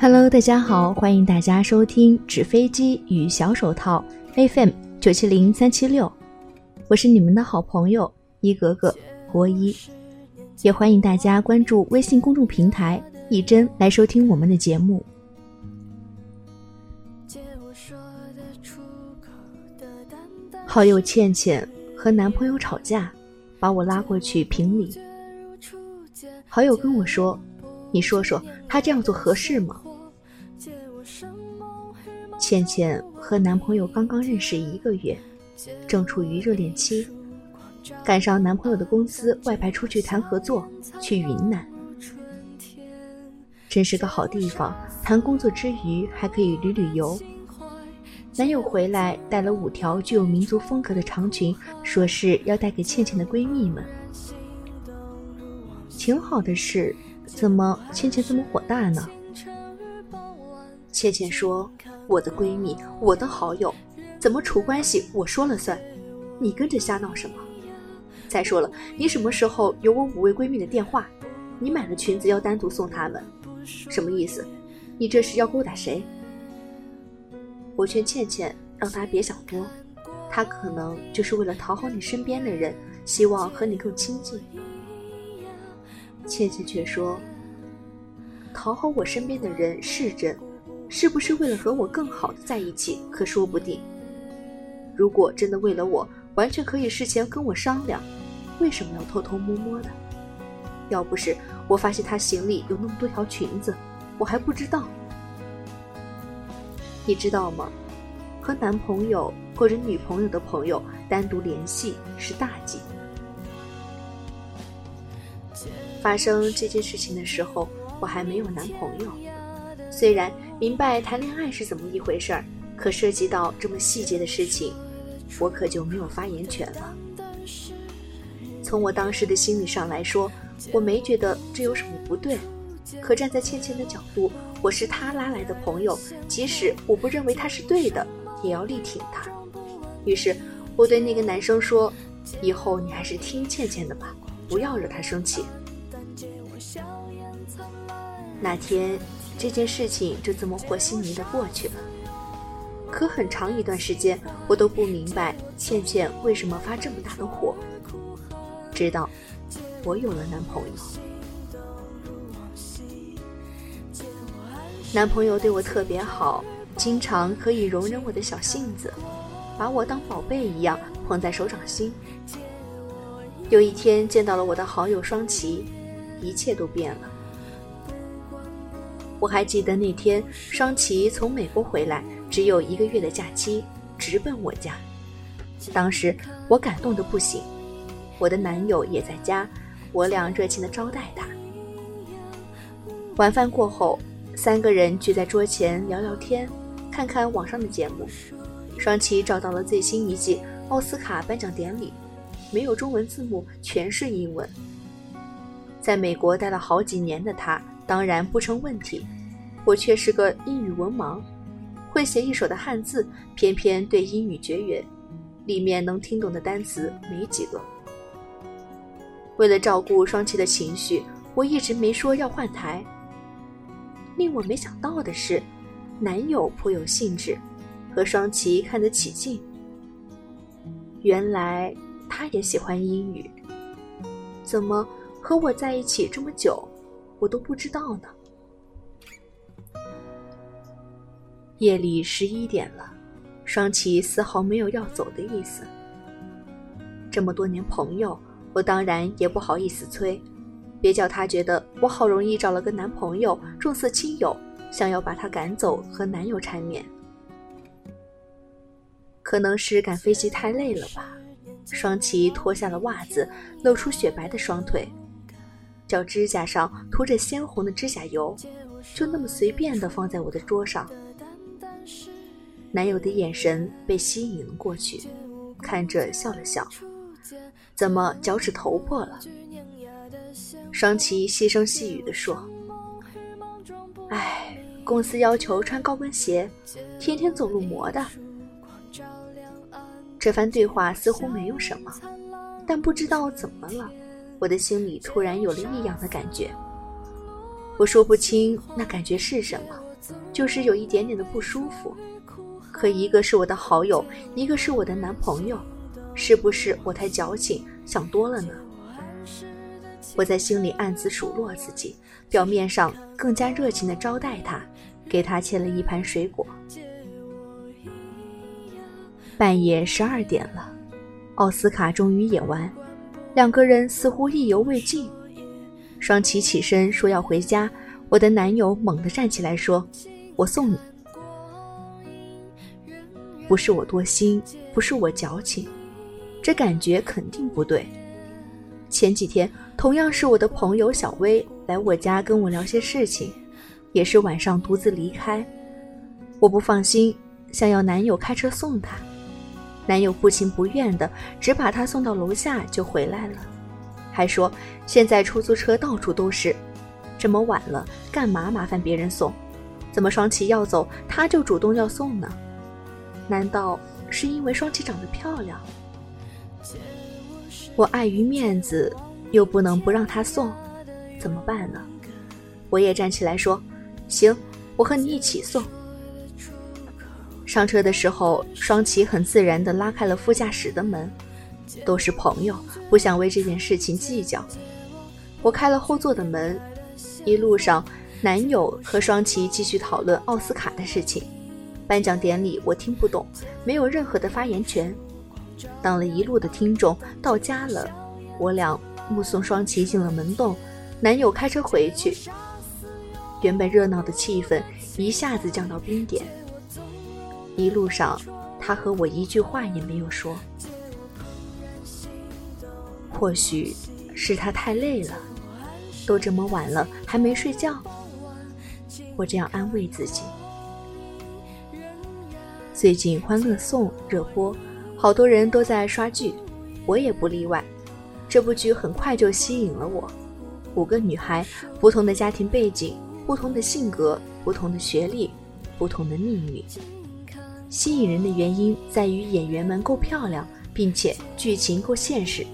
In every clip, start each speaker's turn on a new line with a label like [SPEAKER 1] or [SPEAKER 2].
[SPEAKER 1] Hello，大家好，欢迎大家收听纸飞机与小手套 FM 九七零三七六，我是你们的好朋友一格格国一，也欢迎大家关注微信公众平台一真来收听我们的节目。好友倩倩和男朋友吵架，把我拉过去评理。好友跟我说：“你说说，他这样做合适吗？”倩倩和男朋友刚刚认识一个月，正处于热恋期，赶上男朋友的公司外派出去谈合作，去云南，真是个好地方。谈工作之余还可以旅旅游。男友回来带了五条具有民族风格的长裙，说是要带给倩倩的闺蜜们。挺好的事，怎么倩倩这么火大呢？倩倩说：“我的闺蜜，我的好友，怎么处关系我说了算？你跟着瞎闹什么？再说了，你什么时候有我五位闺蜜的电话？你买了裙子要单独送她们，什么意思？你这是要勾搭谁？”我劝倩倩让她别想多，她可能就是为了讨好你身边的人，希望和你更亲近。倩倩却说：“讨好我身边的人是真，是不是为了和我更好的在一起，可说不定。如果真的为了我，完全可以事前跟我商量，为什么要偷偷摸摸的？要不是我发现他行李有那么多条裙子，我还不知道。你知道吗？和男朋友或者女朋友的朋友单独联系是大忌。”发生这件事情的时候，我还没有男朋友。虽然明白谈恋爱是怎么一回事儿，可涉及到这么细节的事情，我可就没有发言权了。从我当时的心理上来说，我没觉得这有什么不对。可站在倩倩的角度，我是她拉来的朋友，即使我不认为她是对的，也要力挺她。于是，我对那个男生说：“以后你还是听倩倩的吧，不要惹她生气。”那天，这件事情就这么和稀泥的过去了。可很长一段时间，我都不明白倩倩为什么发这么大的火。直到我有了男朋友，男朋友对我特别好，经常可以容忍我的小性子，把我当宝贝一样捧在手掌心。有一天见到了我的好友双琪。一切都变了。我还记得那天，双琪从美国回来，只有一个月的假期，直奔我家。当时我感动的不行，我的男友也在家，我俩热情的招待他。晚饭过后，三个人聚在桌前聊聊天，看看网上的节目。双琪找到了最新一季奥斯卡颁奖典礼，没有中文字幕，全是英文。在美国待了好几年的他，当然不成问题。我却是个英语文盲，会写一手的汉字，偏偏对英语绝缘，里面能听懂的单词没几个。为了照顾双琪的情绪，我一直没说要换台。令我没想到的是，男友颇有兴致，和双琪看得起劲。原来他也喜欢英语，怎么？和我在一起这么久，我都不知道呢。夜里十一点了，双琪丝毫没有要走的意思。这么多年朋友，我当然也不好意思催，别叫他觉得我好容易找了个男朋友，重色轻友，想要把他赶走和男友缠绵。可能是赶飞机太累了吧，双琪脱下了袜子，露出雪白的双腿。脚指甲上涂着鲜红的指甲油，就那么随便的放在我的桌上。男友的眼神被吸引了过去，看着笑了笑。怎么脚趾头破了？双琪细声细语地说：“哎，公司要求穿高跟鞋，天天走路磨的。”这番对话似乎没有什么，但不知道怎么了。我的心里突然有了异样的感觉，我说不清那感觉是什么，就是有一点点的不舒服。可一个是我的好友，一个是我的男朋友，是不是我太矫情，想多了呢？我在心里暗自数落自己，表面上更加热情地招待他，给他切了一盘水果。半夜十二点了，奥斯卡终于演完，两个人似乎意犹未尽。双琪起身说要回家，我的男友猛地站起来说：“我送你。”不是我多心，不是我矫情，这感觉肯定不对。前几天同样是我的朋友小薇来我家跟我聊些事情，也是晚上独自离开。我不放心，想要男友开车送她，男友不情不愿的只把她送到楼下就回来了，还说现在出租车到处都是，这么晚了干嘛麻烦别人送？怎么双琪要走他就主动要送呢？难道是因为双琪长得漂亮？我碍于面子，又不能不让她送，怎么办呢？我也站起来说：“行，我和你一起送。”上车的时候，双琪很自然地拉开了副驾驶的门。都是朋友，不想为这件事情计较。我开了后座的门，一路上，男友和双琪继续讨论奥斯卡的事情。颁奖典礼我听不懂，没有任何的发言权。当了一路的听众，到家了，我俩目送双旗进了门洞，男友开车回去。原本热闹的气氛一下子降到冰点。一路上，他和我一句话也没有说。或许是他太累了，都这么晚了还没睡觉。我这样安慰自己。最近《欢乐颂》热播，好多人都在刷剧，我也不例外。这部剧很快就吸引了我。五个女孩，不同的家庭背景，不同的性格，不同的学历，不同的命运。吸引人的原因在于演员们够漂亮，并且剧情够现实。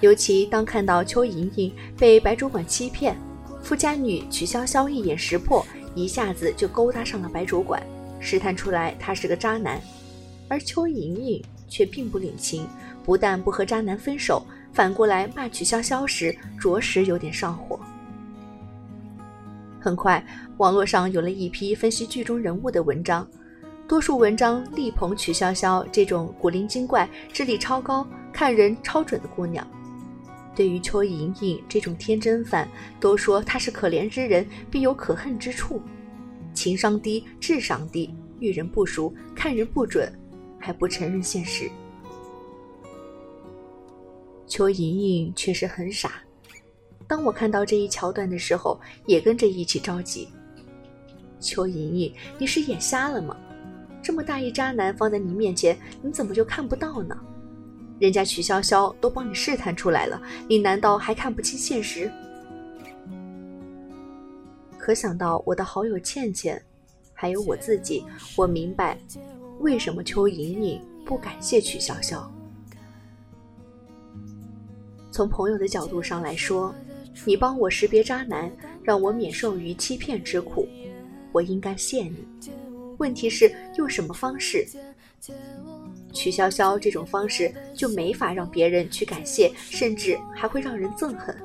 [SPEAKER 1] 尤其当看到邱莹莹被白主管欺骗，富家女曲筱绡一眼识破，一下子就勾搭上了白主管。试探出来他是个渣男，而邱莹莹却并不领情，不但不和渣男分手，反过来骂曲筱绡时，着实有点上火。很快，网络上有了一批分析剧中人物的文章，多数文章力捧曲筱绡这种古灵精怪、智力超高、看人超准的姑娘。对于邱莹莹这种天真犯，都说她是可怜之人必有可恨之处。情商低，智商低，遇人不熟，看人不准，还不承认现实。邱莹莹确实很傻。当我看到这一桥段的时候，也跟着一起着急。邱莹莹，你是眼瞎了吗？这么大一渣男放在你面前，你怎么就看不到呢？人家曲筱绡都帮你试探出来了，你难道还看不清现实？可想到我的好友倩倩，还有我自己，我明白为什么邱莹莹不感谢曲筱绡。从朋友的角度上来说，你帮我识别渣男，让我免受于欺骗之苦，我应该谢你。问题是用什么方式？曲筱绡这种方式就没法让别人去感谢，甚至还会让人憎恨。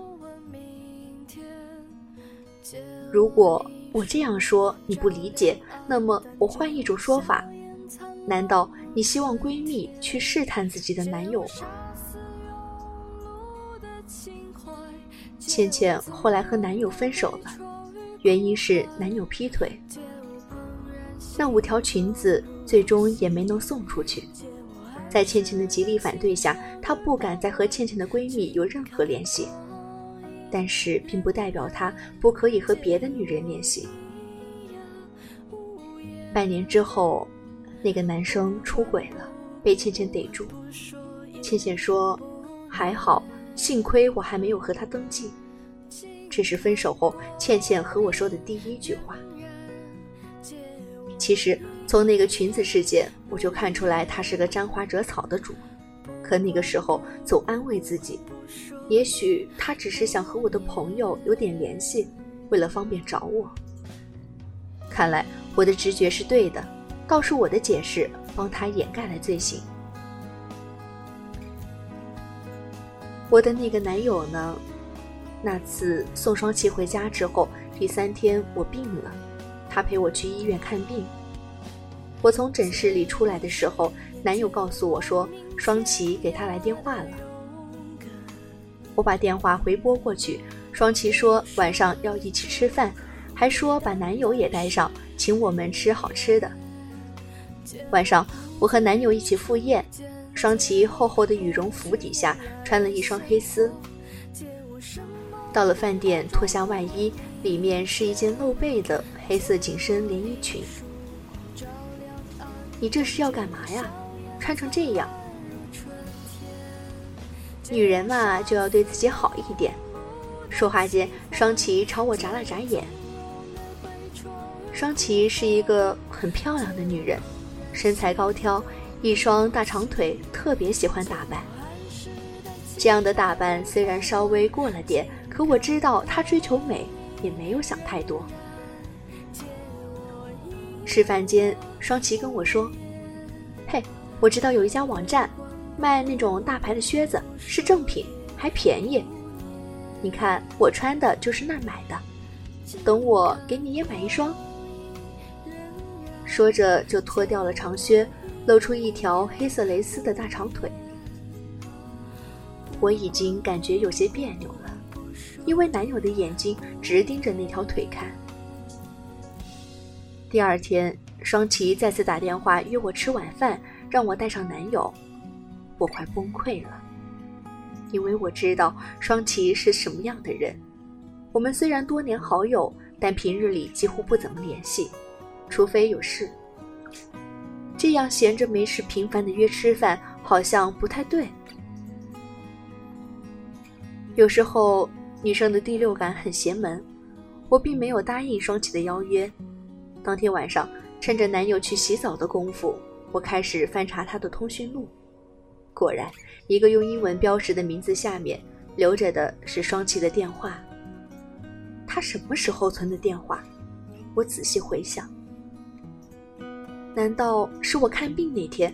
[SPEAKER 1] 如果我这样说你不理解，那么我换一种说法：难道你希望闺蜜去试探自己的男友吗？倩倩后来和男友分手了，原因是男友劈腿。那五条裙子最终也没能送出去，在倩倩的极力反对下，她不敢再和倩倩的闺蜜有任何联系。但是，并不代表他不可以和别的女人联系。半年之后，那个男生出轨了，被倩倩逮住。倩倩说：“还好，幸亏我还没有和他登记。”这是分手后倩倩和我说的第一句话。其实，从那个裙子事件，我就看出来他是个沾花惹草的主。可那个时候，总安慰自己。也许他只是想和我的朋友有点联系，为了方便找我。看来我的直觉是对的，倒是我的解释帮他掩盖了罪行。我的那个男友呢？那次送双琪回家之后，第三天我病了，他陪我去医院看病。我从诊室里出来的时候，男友告诉我说，双琪给他来电话了。我把电话回拨过去，双琪说晚上要一起吃饭，还说把男友也带上，请我们吃好吃的。晚上我和男友一起赴宴，双琪厚厚的羽绒服底下穿了一双黑丝。到了饭店，脱下外衣，里面是一件露背的黑色紧身连衣裙。你这是要干嘛呀？穿成这样？女人嘛，就要对自己好一点。说话间，双琪朝我眨了眨眼。双琪是一个很漂亮的女人，身材高挑，一双大长腿，特别喜欢打扮。这样的打扮虽然稍微过了点。可我知道她追求美，也没有想太多。吃饭间，双琪跟我说：“嘿，我知道有一家网站，卖那种大牌的靴子，是正品，还便宜。你看我穿的就是那儿买的，等我给你也买一双。”说着就脱掉了长靴，露出一条黑色蕾丝的大长腿。我已经感觉有些别扭。因为男友的眼睛直盯着那条腿看。第二天，双琪再次打电话约我吃晚饭，让我带上男友，我快崩溃了，因为我知道双琪是什么样的人。我们虽然多年好友，但平日里几乎不怎么联系，除非有事。这样闲着没事频繁的约吃饭，好像不太对。有时候。女生的第六感很邪门，我并没有答应双琪的邀约。当天晚上，趁着男友去洗澡的功夫，我开始翻查他的通讯录。果然，一个用英文标识的名字下面留着的是双琪的电话。他什么时候存的电话？我仔细回想，难道是我看病那天？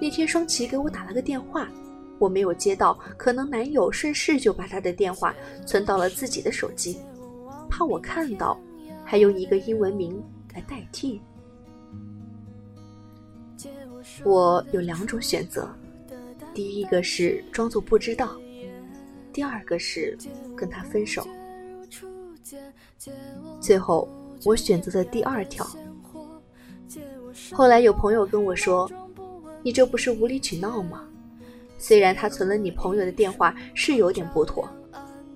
[SPEAKER 1] 那天双琪给我打了个电话。我没有接到，可能男友顺势就把他的电话存到了自己的手机，怕我看到，还用一个英文名来代替。我有两种选择，第一个是装作不知道，第二个是跟他分手。最后，我选择了第二条。后来有朋友跟我说：“你这不是无理取闹吗？”虽然他存了你朋友的电话是有点不妥，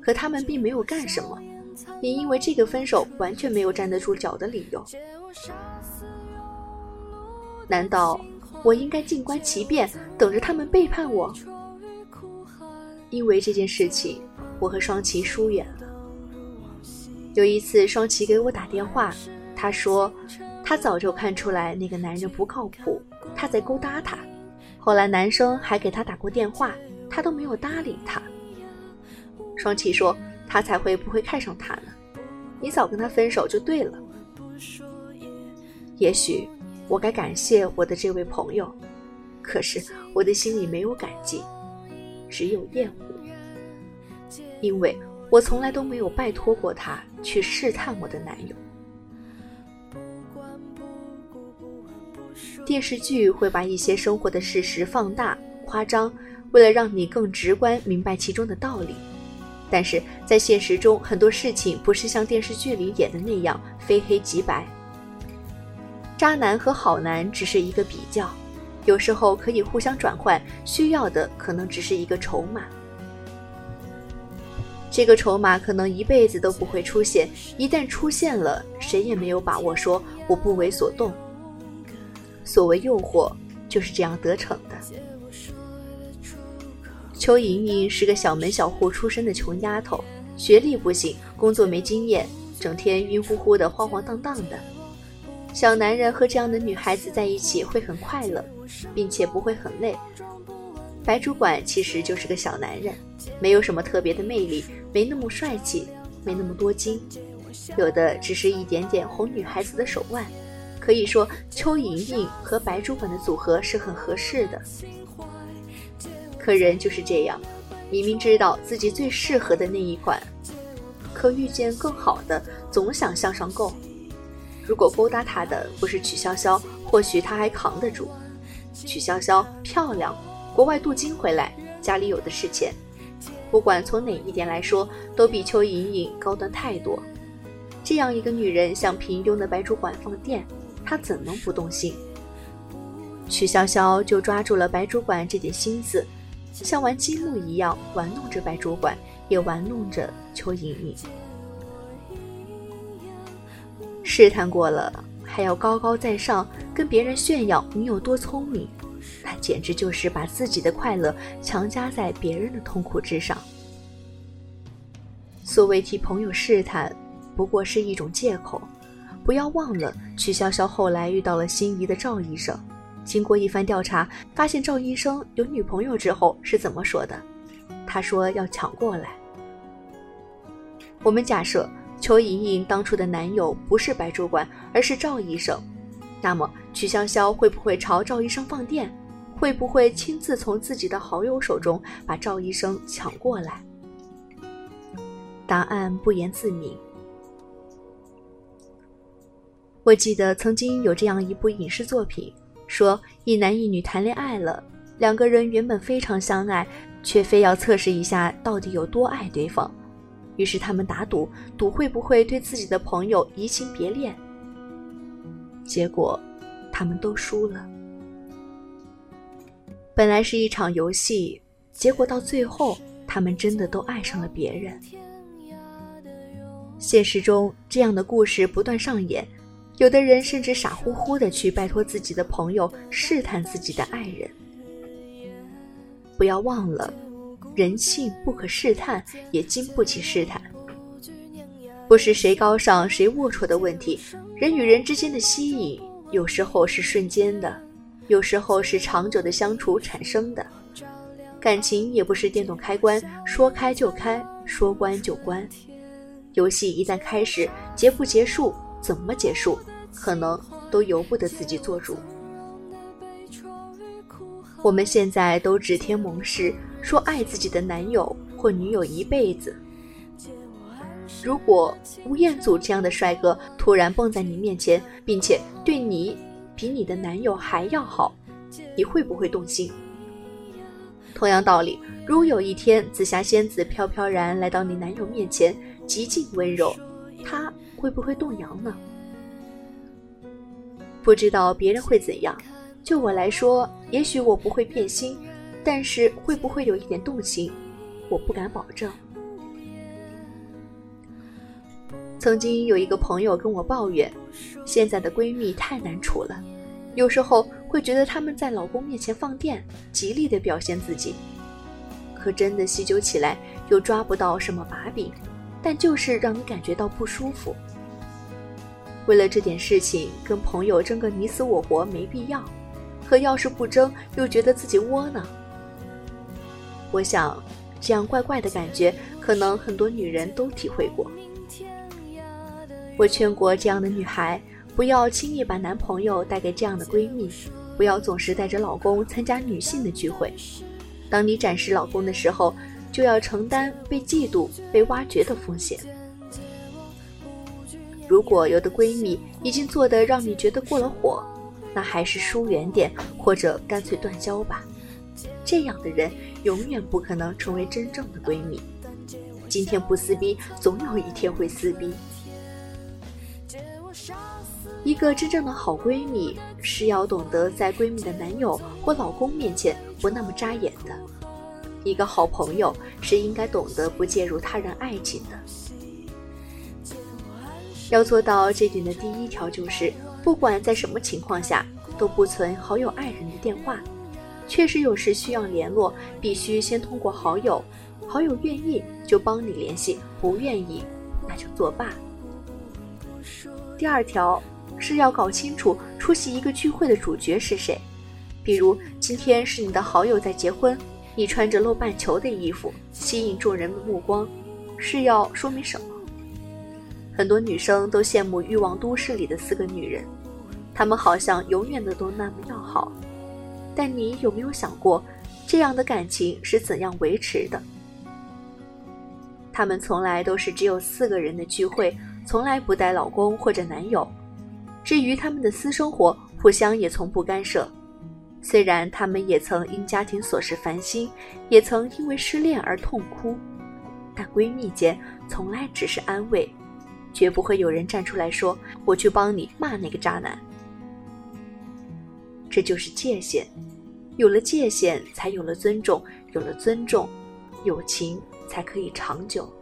[SPEAKER 1] 可他们并没有干什么，你因为这个分手完全没有站得住脚的理由。难道我应该静观其变，等着他们背叛我？因为这件事情，我和双琪疏远了。有一次，双琪给我打电话，他说他早就看出来那个男人不靠谱，他在勾搭他。后来男生还给他打过电话，他都没有搭理他。双琪说他才会不会看上他呢，你早跟他分手就对了。也许我该感谢我的这位朋友，可是我的心里没有感激，只有厌恶，因为我从来都没有拜托过他去试探我的男友。电视剧会把一些生活的事实放大、夸张，为了让你更直观明白其中的道理。但是在现实中，很多事情不是像电视剧里演的那样非黑即白。渣男和好男只是一个比较，有时候可以互相转换，需要的可能只是一个筹码。这个筹码可能一辈子都不会出现，一旦出现了，谁也没有把握说我不为所动。所谓诱惑，就是这样得逞的。邱莹莹是个小门小户出身的穷丫头，学历不行，工作没经验，整天晕乎乎的、晃晃荡荡的。小男人和这样的女孩子在一起会很快乐，并且不会很累。白主管其实就是个小男人，没有什么特别的魅力，没那么帅气，没那么多金，有的只是一点点哄女孩子的手腕。可以说，邱莹莹和白主管的组合是很合适的。可人就是这样，明明知道自己最适合的那一款，可遇见更好的，总想向上够。如果勾搭他的不是曲筱绡，或许他还扛得住。曲筱绡漂亮，国外镀金回来，家里有的是钱，不管从哪一点来说，都比邱莹莹高端太多。这样一个女人向平庸的白主管放电。他怎能不动心？曲筱绡就抓住了白主管这点心思，像玩积木一样玩弄着白主管，也玩弄着邱莹莹。试探过了，还要高高在上跟别人炫耀你有多聪明，那简直就是把自己的快乐强加在别人的痛苦之上。所谓替朋友试探，不过是一种借口。不要忘了，曲筱绡后来遇到了心仪的赵医生。经过一番调查，发现赵医生有女朋友之后是怎么说的？他说要抢过来。我们假设邱莹莹当初的男友不是白主管，而是赵医生，那么曲筱绡会不会朝赵医生放电？会不会亲自从自己的好友手中把赵医生抢过来？答案不言自明。我记得曾经有这样一部影视作品，说一男一女谈恋爱了，两个人原本非常相爱，却非要测试一下到底有多爱对方，于是他们打赌，赌会不会对自己的朋友移情别恋。结果，他们都输了。本来是一场游戏，结果到最后，他们真的都爱上了别人。现实中，这样的故事不断上演。有的人甚至傻乎乎的去拜托自己的朋友试探自己的爱人。不要忘了，人性不可试探，也经不起试探。不是谁高尚谁龌龊的问题，人与人之间的吸引，有时候是瞬间的，有时候是长久的相处产生的。感情也不是电动开关，说开就开，说关就关。游戏一旦开始，结不结束？怎么结束，可能都由不得自己做主。我们现在都指天盟誓，说爱自己的男友或女友一辈子。如果吴彦祖这样的帅哥突然蹦在你面前，并且对你比你的男友还要好，你会不会动心？同样道理，如有一天紫霞仙子飘飘然来到你男友面前，极尽温柔，他。会不会动摇呢？不知道别人会怎样。就我来说，也许我不会变心，但是会不会有一点动心，我不敢保证。曾经有一个朋友跟我抱怨，现在的闺蜜太难处了，有时候会觉得她们在老公面前放电，极力的表现自己，可真的细究起来，又抓不到什么把柄。但就是让你感觉到不舒服。为了这点事情跟朋友争个你死我活没必要，可要是不争又觉得自己窝囊。我想，这样怪怪的感觉，可能很多女人都体会过。我劝过这样的女孩，不要轻易把男朋友带给这样的闺蜜，不要总是带着老公参加女性的聚会。当你展示老公的时候。就要承担被嫉妒、被挖掘的风险。如果有的闺蜜已经做得让你觉得过了火，那还是疏远点，或者干脆断交吧。这样的人永远不可能成为真正的闺蜜。今天不撕逼，总有一天会撕逼。一个真正的好闺蜜是要懂得在闺蜜的男友或老公面前不那么扎眼的。一个好朋友是应该懂得不介入他人爱情的。要做到这点的第一条就是，不管在什么情况下，都不存好友爱人的电话。确实有事需要联络，必须先通过好友，好友愿意就帮你联系，不愿意那就作罢。第二条是要搞清楚出席一个聚会的主角是谁，比如今天是你的好友在结婚。你穿着露半球的衣服，吸引众人的目光，是要说明什么？很多女生都羡慕欲望都市里的四个女人，她们好像永远的都那么要好。但你有没有想过，这样的感情是怎样维持的？她们从来都是只有四个人的聚会，从来不带老公或者男友。至于她们的私生活，互相也从不干涉。虽然她们也曾因家庭琐事烦心，也曾因为失恋而痛哭，但闺蜜间从来只是安慰。绝不会有人站出来说：“我去帮你骂那个渣男。”这就是界限，有了界限，才有了尊重，有了尊重，友情才可以长久。